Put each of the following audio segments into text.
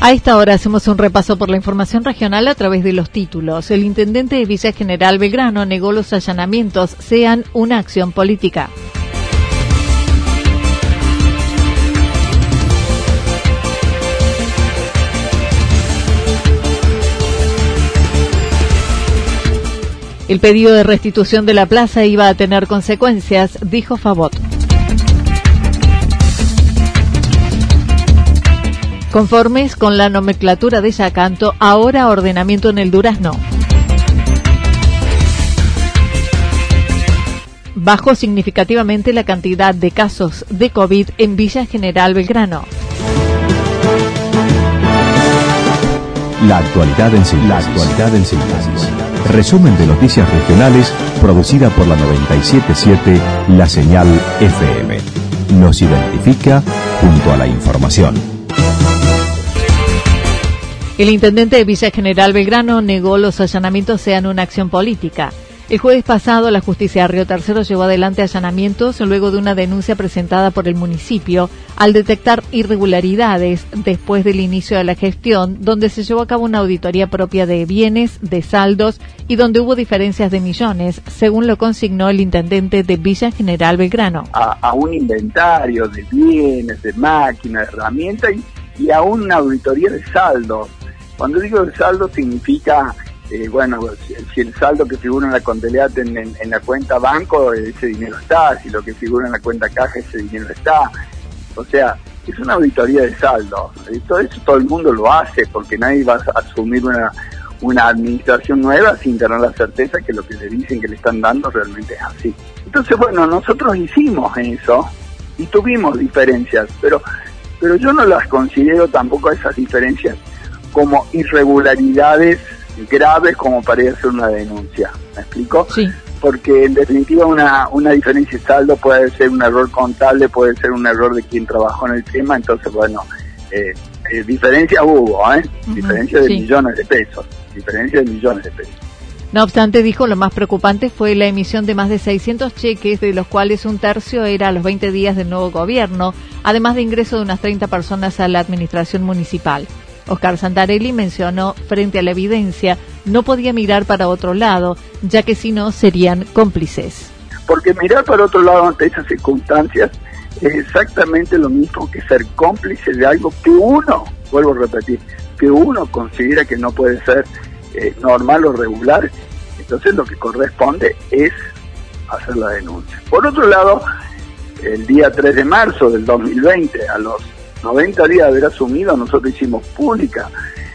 A esta hora hacemos un repaso por la información regional a través de los títulos. El intendente de Villa General Belgrano negó los allanamientos sean una acción política. El pedido de restitución de la plaza iba a tener consecuencias, dijo Favot. Conformes con la nomenclatura de Yacanto, ahora ordenamiento en el Durazno. Bajó significativamente la cantidad de casos de COVID en Villa General Belgrano. La actualidad en síntesis. Resumen de noticias regionales producida por la 977 La Señal FM. Nos identifica junto a la información. El intendente de Villa General Belgrano negó los allanamientos sean una acción política. El jueves pasado, la justicia de Río Tercero llevó adelante allanamientos luego de una denuncia presentada por el municipio al detectar irregularidades después del inicio de la gestión, donde se llevó a cabo una auditoría propia de bienes, de saldos y donde hubo diferencias de millones, según lo consignó el intendente de Villa General Belgrano. A, un inventario de bienes, de máquinas, de herramientas y, y a una auditoría de saldos. Cuando digo de saldo significa eh, bueno, si, el saldo que figura en la contabilidad en, la cuenta banco, ese dinero está, si lo que figura en la cuenta caja, ese dinero está. O sea, es una auditoría de saldo. Todo eso todo el mundo lo hace porque nadie va a asumir una, una administración nueva sin tener la certeza que lo que le dicen que le están dando realmente es así. Entonces, bueno, nosotros hicimos eso y tuvimos diferencias, pero, pero yo no las considero tampoco esas diferencias como irregularidades graves como para ir a hacer una denuncia. ¿Me explico? Sí. Porque en definitiva una, una diferencia de saldo puede ser un error contable, puede ser un error de quien trabajó en el tema, entonces bueno, eh, eh diferencia hubo, ¿eh? diferencia de millones de pesos, diferencia de millones de pesos. No obstante, dijo, lo más preocupante fue la emisión de más de 600 cheques, de los cuales un tercio era a los 20 días del nuevo gobierno, además de ingreso de unas 30 personas a la administración municipal. Oscar Santarelli mencionó, frente a la evidencia, no podía mirar para otro lado, ya que si no serían cómplices. Porque mirar para otro lado ante esas circunstancias es exactamente lo mismo que ser cómplice de algo que uno, vuelvo a repetir, que uno considera que no puede ser eh, normal o regular. Entonces lo que corresponde es hacer la denuncia. Por otro lado, el día 3 de marzo del 2020, a los 90 días de haber asumido, nosotros hicimos pública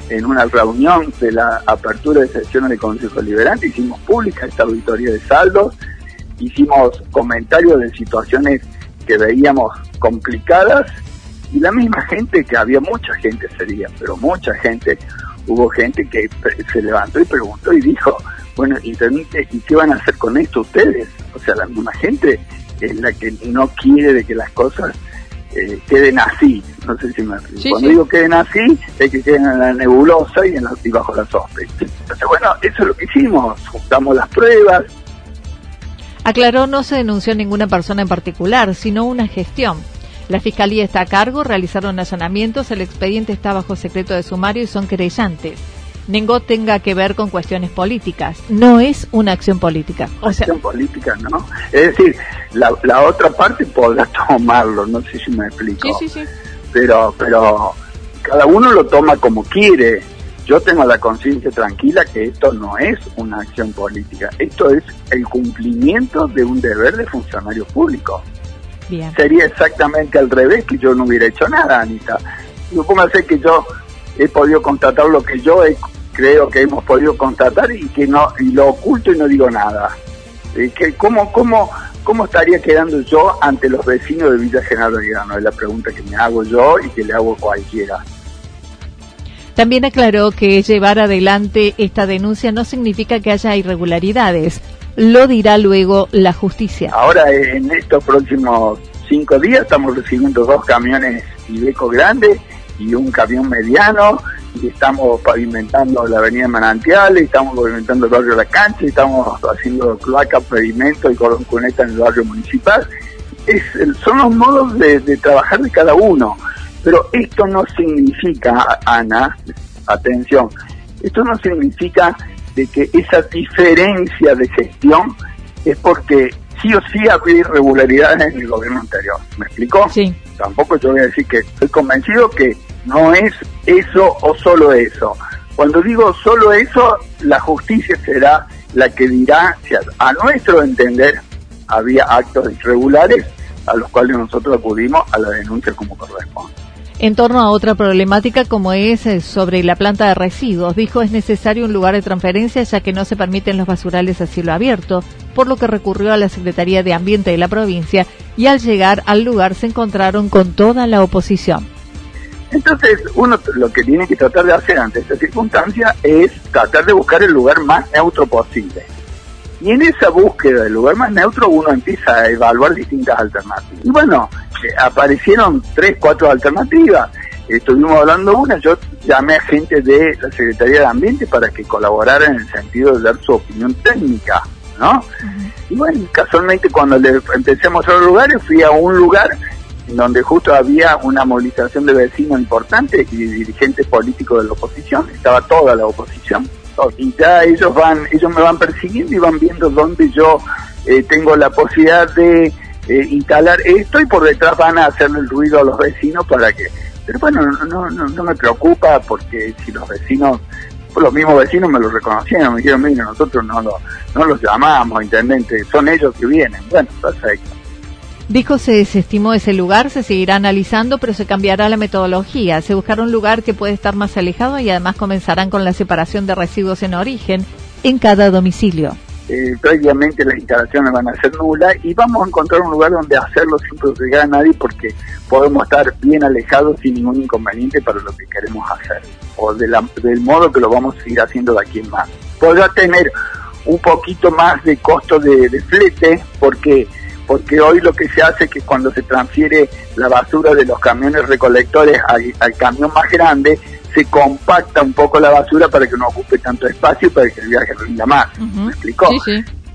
en una reunión de la apertura de sesiones de Consejo Liberante, hicimos pública esta auditoría de saldos, hicimos comentarios de situaciones que veíamos complicadas y la misma gente, que había mucha gente ese día, pero mucha gente, hubo gente que se levantó y preguntó y dijo, bueno, ¿y qué van a hacer con esto ustedes? O sea, la misma gente es la que no quiere de que las cosas eh, queden así. No sé si me Cuando digo queden así, es que queden en la nebulosa y, en la, y bajo la sospecha. Entonces, bueno, eso es lo que hicimos. Juntamos las pruebas. Aclaró, no se denunció ninguna persona en particular, sino una gestión. La Fiscalía está a cargo, realizaron allanamientos, el expediente está bajo secreto de sumario y son querellantes. Nengo tenga que ver con cuestiones políticas. No es una acción política. O acción política, ¿no? Es decir, la, la, otra parte podrá tomarlo, no sé si me explico. Sí, sí, sí. pero, pero cada uno lo toma como quiere. Yo tengo la conciencia tranquila que esto no es una acción política, esto es el cumplimiento de un deber de funcionario público. Sería exactamente al revés que yo no hubiera hecho nada, Anita. Supóngase que yo he podido constatar lo que yo creo que hemos podido constatar y que no y lo oculto y no digo nada. Eh, que ¿cómo, cómo, ¿Cómo estaría quedando yo ante los vecinos de Villa General Belgrano? Es la pregunta que me hago yo y que le hago cualquiera. También aclaró que llevar adelante esta denuncia no significa que haya irregularidades. Lo dirá luego la justicia. Ahora, en estos próximos cinco días, estamos recibiendo dos camiones Ibeco grandes y un camión mediano y estamos pavimentando la avenida Manantiales, estamos pavimentando el barrio La Cancha, estamos haciendo cloaca, pavimento y cordón cuneta en el barrio municipal. Es, son los modos de, trabajar de cada uno. Pero esto no significa, Ana, atención, esto no significa de que esa diferencia de gestión es porque sí o sí había irregularidades en el gobierno anterior. ¿Me explicó? Sí. Tampoco yo voy a decir que estoy convencido que no es eso o solo eso. Cuando digo solo eso, la justicia será la que dirá si a, nuestro entender había actos irregulares a los cuales nosotros acudimos a la denuncia como corresponde. En torno a otra problemática como es eh, sobre la planta de residuos, dijo es necesario un lugar de transferencia ya que no se permiten los basurales a cielo abierto, por lo que recurrió a la Secretaría de Ambiente de la provincia y al llegar al lugar se encontraron con toda la oposición. Entonces, uno lo que tiene que tratar de hacer ante esta circunstancia es tratar de buscar el lugar más neutro posible. Y en esa búsqueda del lugar más neutro uno empieza a evaluar distintas alternativas. Y bueno, eh, aparecieron tres, cuatro alternativas. Estuvimos hablando una, yo llamé a gente de la Secretaría de Ambiente para que colaborara en el sentido de dar su opinión técnica, ¿no? Y bueno, casualmente cuando le empecé a mostrar lugares, fui a un lugar donde justo había una movilización de vecinos importante y dirigentes políticos de la oposición, estaba toda la oposición, y ya ellos van, ellos me van persiguiendo y van viendo dónde yo eh, tengo la posibilidad de eh, instalar esto y por detrás van a hacerle el ruido a los vecinos para que, pero bueno, no, no, no me preocupa porque si los vecinos los mismos vecinos me lo reconocieron, me dijeron, mira, nosotros no, lo, no los llamamos, intendente, son ellos que vienen. Bueno, perfecto. Dijo se desestimó ese lugar, se seguirá analizando, pero se cambiará la metodología. Se buscará un lugar que puede estar más alejado y además comenzarán con la separación de residuos en origen en cada domicilio. Eh, prácticamente las instalaciones van a ser nulas y vamos a encontrar un lugar donde hacerlo sin proteger a nadie porque podemos estar bien alejados sin ningún inconveniente para lo que queremos hacer o de del modo que lo vamos a seguir haciendo de aquí en más. Podrá tener un poquito más de costo de, de flete porque porque hoy lo que se hace es que cuando se transfiere la basura de los camiones recolectores al, camión más grande, se compacta un poco la basura para que no ocupe tanto espacio y para que el viaje rinda más. ¿Me explicó?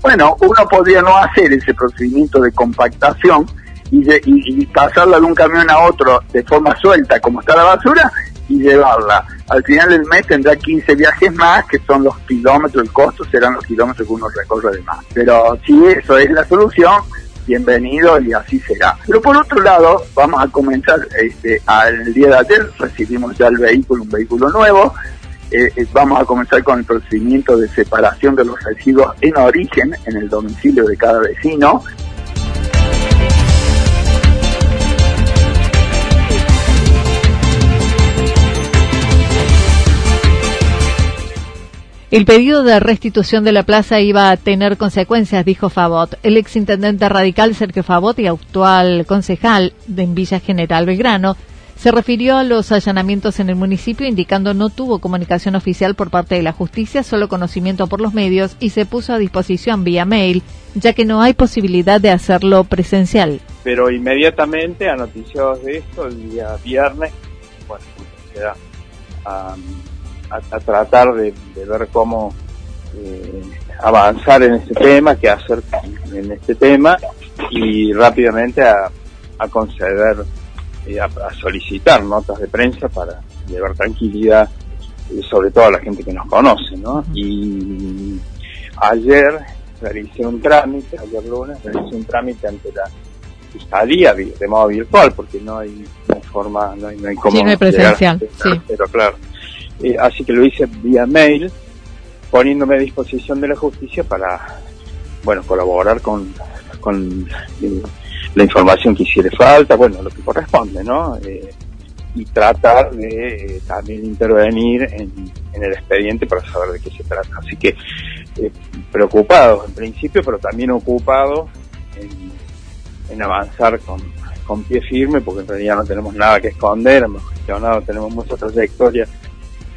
Bueno, uno podría no hacer ese procedimiento de compactación y, y, pasarla de un camión a otro de forma suelta, como está la basura, y llevarla. Al final del mes tendrá 15 viajes más, que son los kilómetros, el costo serán los kilómetros que uno recorre de más. Pero si eso es la solución, bienvenido y así será. Pero por otro lado, vamos a comenzar, este, al día de ayer recibimos ya el vehículo, un vehículo nuevo, eh, eh, vamos a comenzar con el procedimiento de separación de los residuos en origen en el domicilio de cada vecino. El pedido de restitución de la plaza iba a tener consecuencias, dijo Favot. El exintendente radical Sergio Favot y actual concejal de Villa General Belgrano se refirió a los allanamientos en el municipio indicando no tuvo comunicación oficial por parte de la justicia, solo conocimiento por los medios y se puso a disposición vía mail, ya que no hay posibilidad de hacerlo presencial. Pero inmediatamente a noticias de esto, el día viernes, bueno, queda a, tratar de, ver cómo eh, avanzar en este tema, qué hacer en este tema y rápidamente a, conceder, eh, a, solicitar notas de prensa para llevar tranquilidad, eh, sobre todo a la gente que nos conoce, ¿no? Y ayer realicé un trámite, ayer lunes realicé un trámite ante la salía de modo virtual porque no hay, forma, no hay, no hay como... Sí, no hay presencial, sí. Pero claro. Eh, así que lo hice vía mail, poniéndome a disposición de la justicia para, bueno, colaborar con, con eh, la información que hiciera falta, bueno, lo que corresponde, ¿no? Eh, y tratar de también intervenir en, el expediente para saber de qué se trata. Así que preocupados en principio, pero también ocupados en, en avanzar con, con pie firme, porque en realidad no tenemos nada que esconder, hemos gestionado, tenemos mucha trayectoria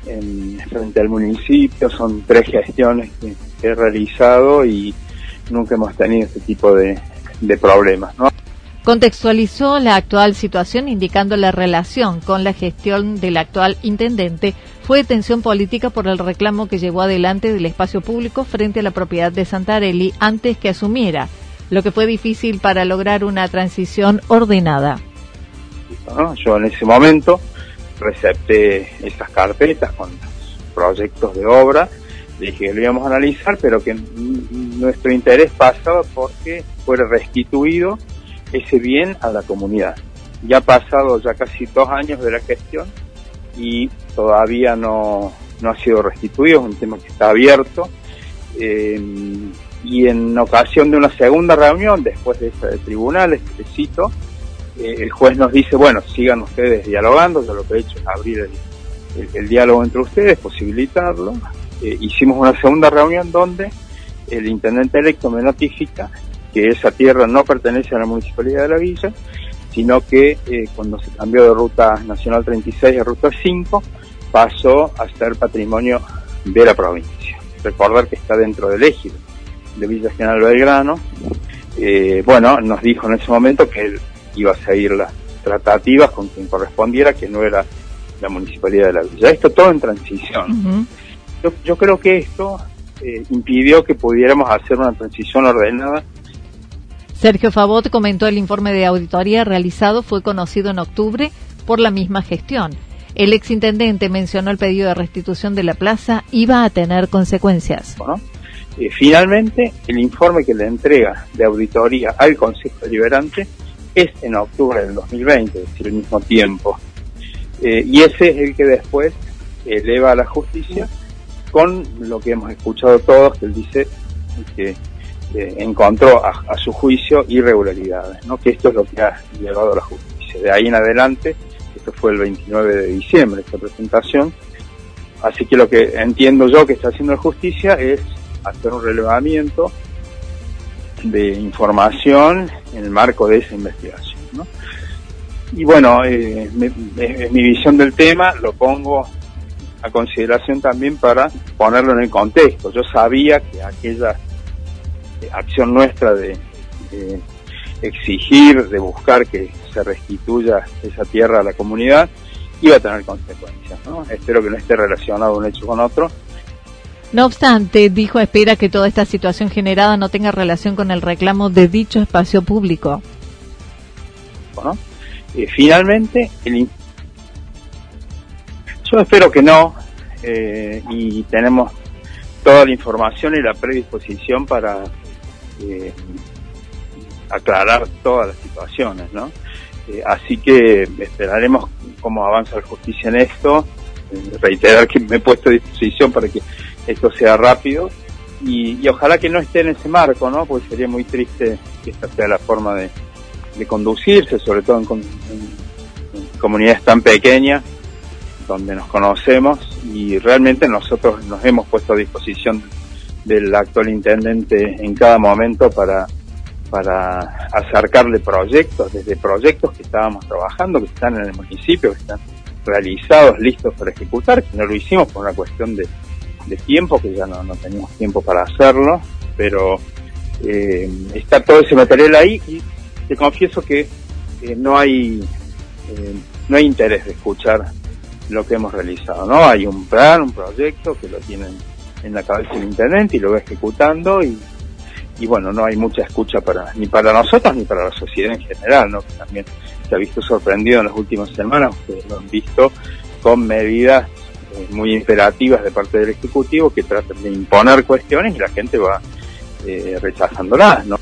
en, frente al municipio, son tres gestiones que, he realizado y nunca hemos tenido este tipo de, de problemas. ¿no? Contextualizó la actual situación indicando la relación con la gestión del actual intendente fue tensión política por el reclamo que llevó adelante del espacio público frente a la propiedad de Santarelli antes que asumiera lo que fue difícil para lograr una transición ordenada. Yo en ese momento recepté esas carpetas con proyectos de obra, dije que lo íbamos a analizar, pero que nuestro interés pasaba porque fuera restituido ese bien a la comunidad. Ya ha pasado ya casi dos años de la gestión y todavía no, no ha sido restituido, es un tema que está abierto. Eh, y en ocasión de una segunda reunión, después de ese tribunal, este cito, eh, el juez nos dice, bueno, sigan ustedes dialogando, yo lo que he hecho es abrir el, diálogo entre ustedes, posibilitarlo. Eh, hicimos una segunda reunión donde el intendente electo me notifica que esa tierra no pertenece a la municipalidad de la villa, sino que eh, cuando se cambió de ruta nacional 36 a ruta 5, pasó a ser patrimonio de la provincia. Recordar que está dentro del ejido de Villa General Belgrano, eh, bueno, nos dijo en ese momento que él iba a seguir las tratativas con quien correspondiera, que no era la municipalidad de la villa. Esto todo en transición. yo, creo que esto eh, impidió que pudiéramos hacer una transición ordenada. Sergio Favot comentó el informe de auditoría realizado fue conocido en octubre por la misma gestión. El exintendente mencionó el pedido de restitución de la plaza iba a tener consecuencias. Eh, finalmente, el informe que le entrega de auditoría al Consejo Deliberante es en octubre del 2020, es decir, el mismo tiempo. Eh, y ese es el que después eleva a la justicia con lo que hemos escuchado todos, que él dice que eh, encontró a, su juicio irregularidades, ¿no? que esto es lo que ha llevado a la justicia. De ahí en adelante, esto fue el 29 de diciembre, esta presentación, así que lo que entiendo yo que está haciendo la justicia es hacer un relevamiento de información en el marco de esa investigación. Y bueno, eh, mi visión del tema, lo pongo a consideración también para ponerlo en el contexto. Yo sabía que aquella eh, acción nuestra de, exigir, de buscar que se restituya esa tierra a la comunidad, iba a tener consecuencias. Espero que no esté relacionado un hecho con otro, no obstante, dijo espera que toda esta situación generada no tenga relación con el reclamo de dicho espacio público. Eh, finalmente, yo espero que no, eh, y tenemos toda la información y la predisposición para eh, aclarar todas las situaciones, ¿no? así que esperaremos cómo avanza la justicia en esto, reiterar que me he puesto a disposición para que esto sea rápido y, ojalá que no esté en ese marco, ¿no? Porque sería muy triste que esta sea la forma de, conducirse, sobre todo en, comunidades tan pequeñas donde nos conocemos y realmente nosotros nos hemos puesto a disposición del actual intendente en cada momento para acercarle proyectos, desde proyectos que estábamos trabajando, que están en el municipio, que están realizados, listos para ejecutar, que no lo hicimos por una cuestión de, de tiempo, que ya no, no teníamos tiempo para hacerlo, pero eh, está todo ese material ahí y te confieso que eh, no hay eh, no hay interés de escuchar lo que hemos realizado, ¿no? Hay un plan, un proyecto que lo tienen en la cabeza el intendente y lo va ejecutando y, y bueno, no hay mucha escucha para ni para nosotros ni para la sociedad en general, ¿no? Que también se ha visto sorprendido en las últimas semanas, ustedes lo han visto con medidas muy imperativas de parte del Ejecutivo que tratan de imponer cuestiones y la gente va eh, rechazándolas, ¿no?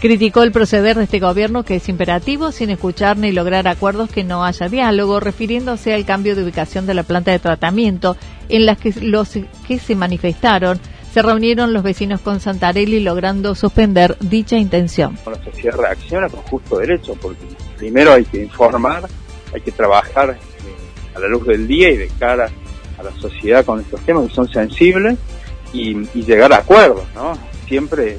Criticó el proceder de este gobierno que es imperativo sin escuchar ni lograr acuerdos que no haya diálogo, refiriéndose al cambio de ubicación de la planta de tratamiento en las que los que se manifestaron se reunieron los vecinos con Santarelli logrando suspender dicha intención. La sociedad reacciona con justo derecho porque primero hay que informar, hay que trabajar eh, a la luz del día y de cara a la sociedad con estos temas que son sensibles y, llegar a acuerdos, ¿no? Siempre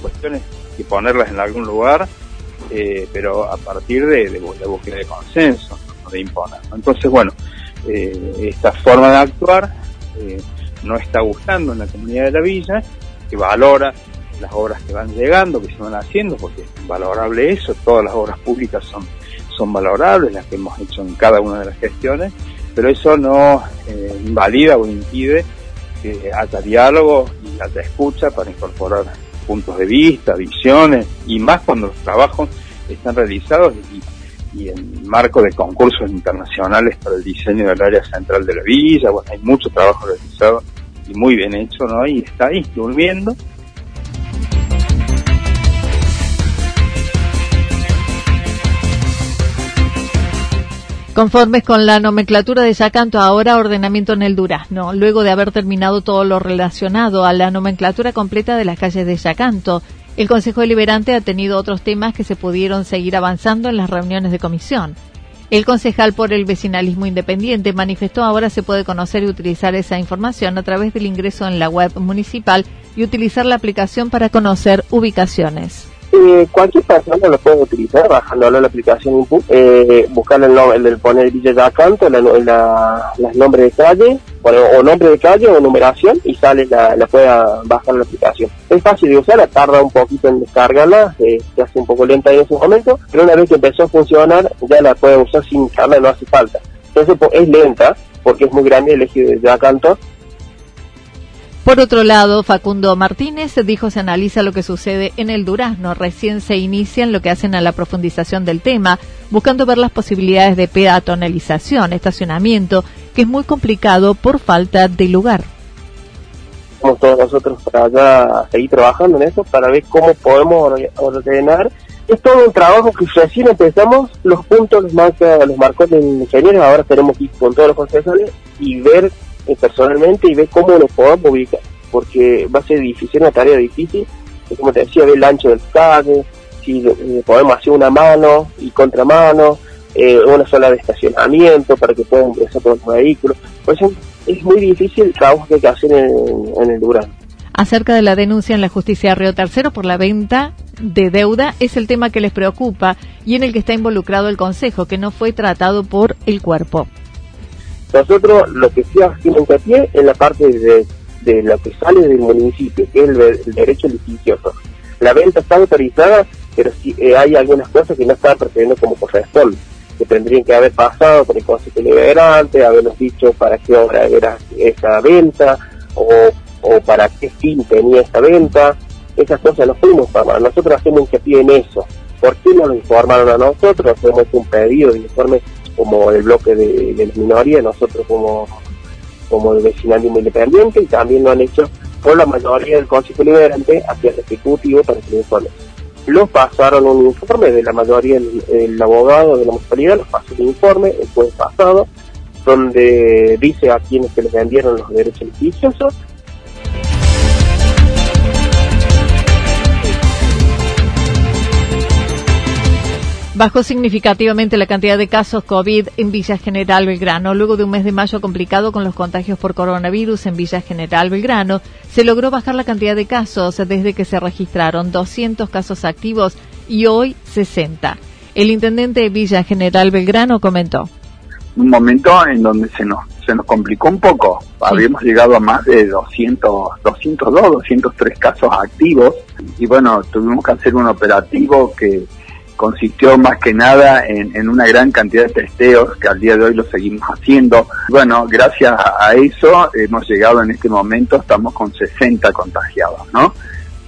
cuestiones y ponerlas en algún lugar, eh, pero a partir de, de, búsqueda de consenso, no de imponer. Entonces, bueno, eh, esta forma de actuar eh, no está gustando en la comunidad de la villa, que valora las obras que van llegando, que se van haciendo, porque es valorable eso, todas las obras públicas son, son valorables, las que hemos hecho en cada una de las gestiones, pero eso no invalida o impide que haya diálogo y haya escucha para incorporar puntos de vista, visiones, y más cuando los trabajos están realizados y, en marco de concursos internacionales para el diseño del área central de la villa, bueno, hay mucho trabajo realizado y muy bien hecho, ¿no? Y está ahí, durmiendo, Conformes con la nomenclatura de Yacanto, ahora ordenamiento en el Durazno, luego de haber terminado todo lo relacionado a la nomenclatura completa de las calles de Yacanto, el Consejo Deliberante ha tenido otros temas que se pudieron seguir avanzando en las reuniones de comisión. El concejal por el vecinalismo independiente manifestó ahora se puede conocer y utilizar esa información a través del ingreso en la web municipal y utilizar la aplicación para conocer ubicaciones. Eh, cualquier persona lo puede utilizar bajándolo la aplicación Input, eh, buscar el, nombre, el, poner Villa de Acanto, la, la, los nombres de calle, o nombre de calle o numeración y sale la, la puede bajar la aplicación. Es fácil de usar, tarda un poquito en descargarla, eh, se hace un poco lenta en ese momento, pero una vez que empezó a funcionar ya la puede usar sin carga, no hace falta. Entonces es lenta porque es muy grande el eje de Acanto por otro lado, Facundo Martínez dijo se analiza lo que sucede en el Durazno. Recién se inician lo que hacen a la profundización del tema, buscando ver las posibilidades de peatonalización, estacionamiento, que es muy complicado por falta de lugar. Vamos todos nosotros para allá seguir trabajando en eso, para ver cómo podemos ordenar. Es todo un trabajo que recién empezamos, los puntos los, marca, los marcos de ingenieros, ahora tenemos que ir con todos los concejales y ver personalmente y ver cómo lo podemos ubicar, porque va a ser difícil, una tarea difícil, como te decía, ver el ancho del calle, si eh, podemos hacer una mano y contramano, eh, una sola de estacionamiento para que puedan ingresar todos los vehículos. Por eso es muy difícil el trabajo que hay que hacer en, el Durán. Acerca de la denuncia en la justicia Río Tercero por la venta de deuda es el tema que les preocupa y en el que está involucrado el Consejo, que no fue tratado por el cuerpo. Nosotros lo que sí hacemos hincapié en la parte de, de lo que sale del municipio, que es el, derecho litigioso. La venta está autorizada, pero sí eh, hay algunas cosas que no están procediendo como corresponde, que tendrían que haber pasado por el Consejo Liberante, habernos dicho para qué obra era esa venta o, o para qué fin tenía esta venta. Esas cosas no fuimos para Nosotros hacemos hincapié en eso. ¿Por qué no lo informaron a nosotros? Hacemos un pedido de informe como el bloque de, de minoría, nosotros como, como el vecinalismo independiente, y también lo han hecho por la mayoría del Consejo Liberante hacia el Ejecutivo para que informe. Los pasaron un informe de la mayoría del, abogado de la municipalidad, los pasó un informe el jueves pasado, donde dice a quienes se les vendieron los derechos litigiosos Bajó significativamente la cantidad de casos COVID en Villa General Belgrano. Luego de un mes de mayo complicado con los contagios por coronavirus en Villa General Belgrano, se logró bajar la cantidad de casos desde que se registraron 200 casos activos y hoy 60. El intendente de Villa General Belgrano comentó. Un momento en donde se nos, se nos complicó un poco. Habíamos llegado a más de 200, 202, 203 casos activos y bueno, tuvimos que hacer un operativo que consistió más que nada en, una gran cantidad de testeos que al día de hoy lo seguimos haciendo. Bueno, gracias a eso hemos llegado en este momento, estamos con 60 contagiados, ¿no?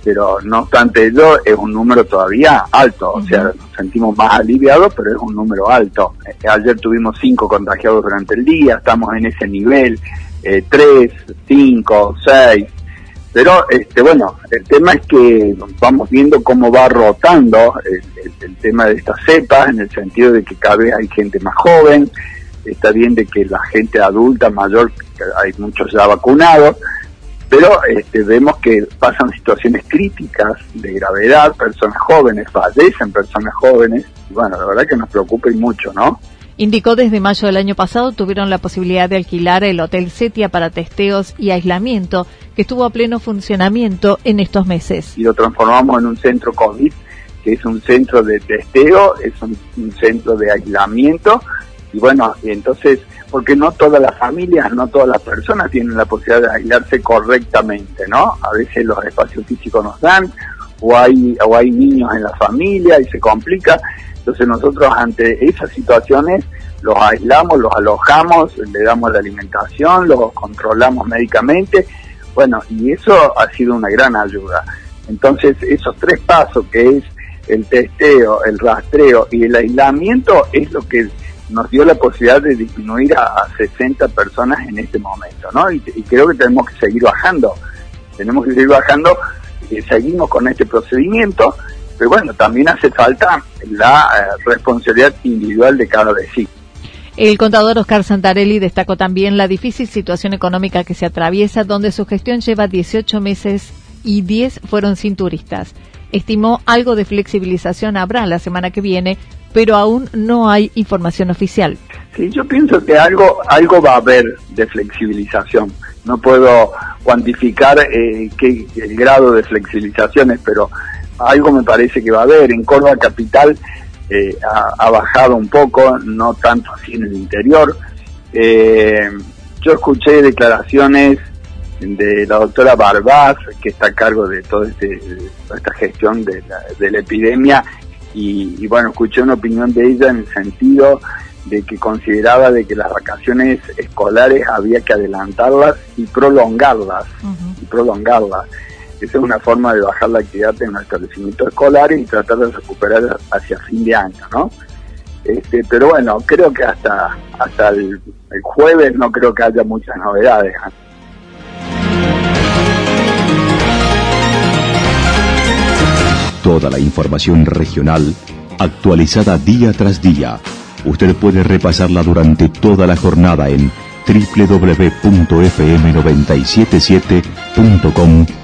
Pero no obstante ello, es un número todavía alto, o sea, nos sentimos más aliviados, pero es un número alto. Eh, ayer tuvimos 5 contagiados durante el día, estamos en ese nivel, 3, 5, 6, Pero, este, bueno, el tema es que vamos viendo cómo va rotando el, tema de estas cepas, en el sentido de que cada vez hay gente más joven, está bien de que la gente adulta, mayor, hay muchos ya vacunados, pero este, vemos que pasan situaciones críticas de gravedad, personas jóvenes, fallecen personas jóvenes, y bueno, la verdad que nos preocupa y mucho, ¿no? Indicó desde mayo del año pasado tuvieron la posibilidad de alquilar el Hotel Setia para testeos y aislamiento, que estuvo a pleno funcionamiento en estos meses. Y lo transformamos en un centro COVID, que es un centro de testeo, es un, centro de aislamiento, y bueno, entonces, porque no todas las familias, no todas las personas tienen la posibilidad de aislarse correctamente, ¿no? A veces los espacios físicos nos dan, o hay, o hay niños en la familia y se complica. Entonces nosotros ante esas situaciones los aislamos, los alojamos, le damos la alimentación, los controlamos médicamente, bueno, y eso ha sido una gran ayuda. Entonces esos tres pasos que es el testeo, el rastreo y el aislamiento es lo que nos dio la posibilidad de disminuir a, 60 personas en este momento, ¿no? Y, creo que tenemos que seguir bajando, tenemos que seguir bajando, y seguimos con este procedimiento pero bueno, también hace falta la eh, responsabilidad individual de cada vecino. El contador Oscar Santarelli destacó también la difícil situación económica que se atraviesa, donde su gestión lleva 18 meses y 10 fueron sin turistas. Estimó algo de flexibilización habrá la semana que viene, pero aún no hay información oficial. Sí, yo pienso que algo, algo va a haber de flexibilización. No puedo cuantificar eh, qué, el grado de flexibilizaciones, pero algo me parece que va a haber. En Córdoba Capital eh, ha, bajado un poco, no tanto así en el interior. Eh, yo escuché declaraciones de la doctora Barbaz, que está a cargo de toda este, esta gestión de la, epidemia, y, bueno, escuché una opinión de ella en el sentido de que consideraba de que las vacaciones escolares había que adelantarlas y prolongarlas, y prolongarlas. Esa es una forma de bajar la actividad en los establecimientos escolares y tratar de recuperar hacia fin de año, ¿no? Este, pero bueno, creo que hasta, hasta el, jueves no creo que haya muchas novedades. ¿ah? Toda la información regional actualizada día tras día. Usted puede repasarla durante toda la jornada en www.fm977.com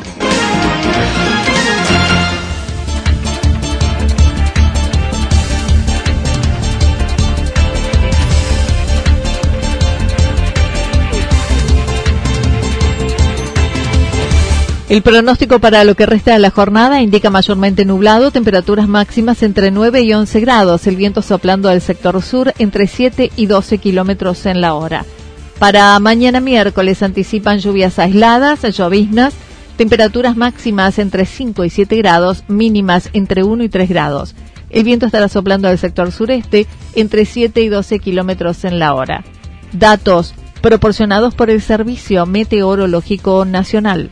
El pronóstico para lo que resta de la jornada indica mayormente nublado, temperaturas máximas entre 9 y 11 grados, el viento soplando del sector sur entre 7 y 12 kilómetros en la hora. Para mañana miércoles anticipan lluvias aisladas, lloviznas, temperaturas máximas entre 5 y 7 grados, mínimas entre 1 y 3 grados. El viento estará soplando del sector sureste entre 7 y 12 kilómetros en la hora. Datos proporcionados por el Servicio Meteorológico Nacional.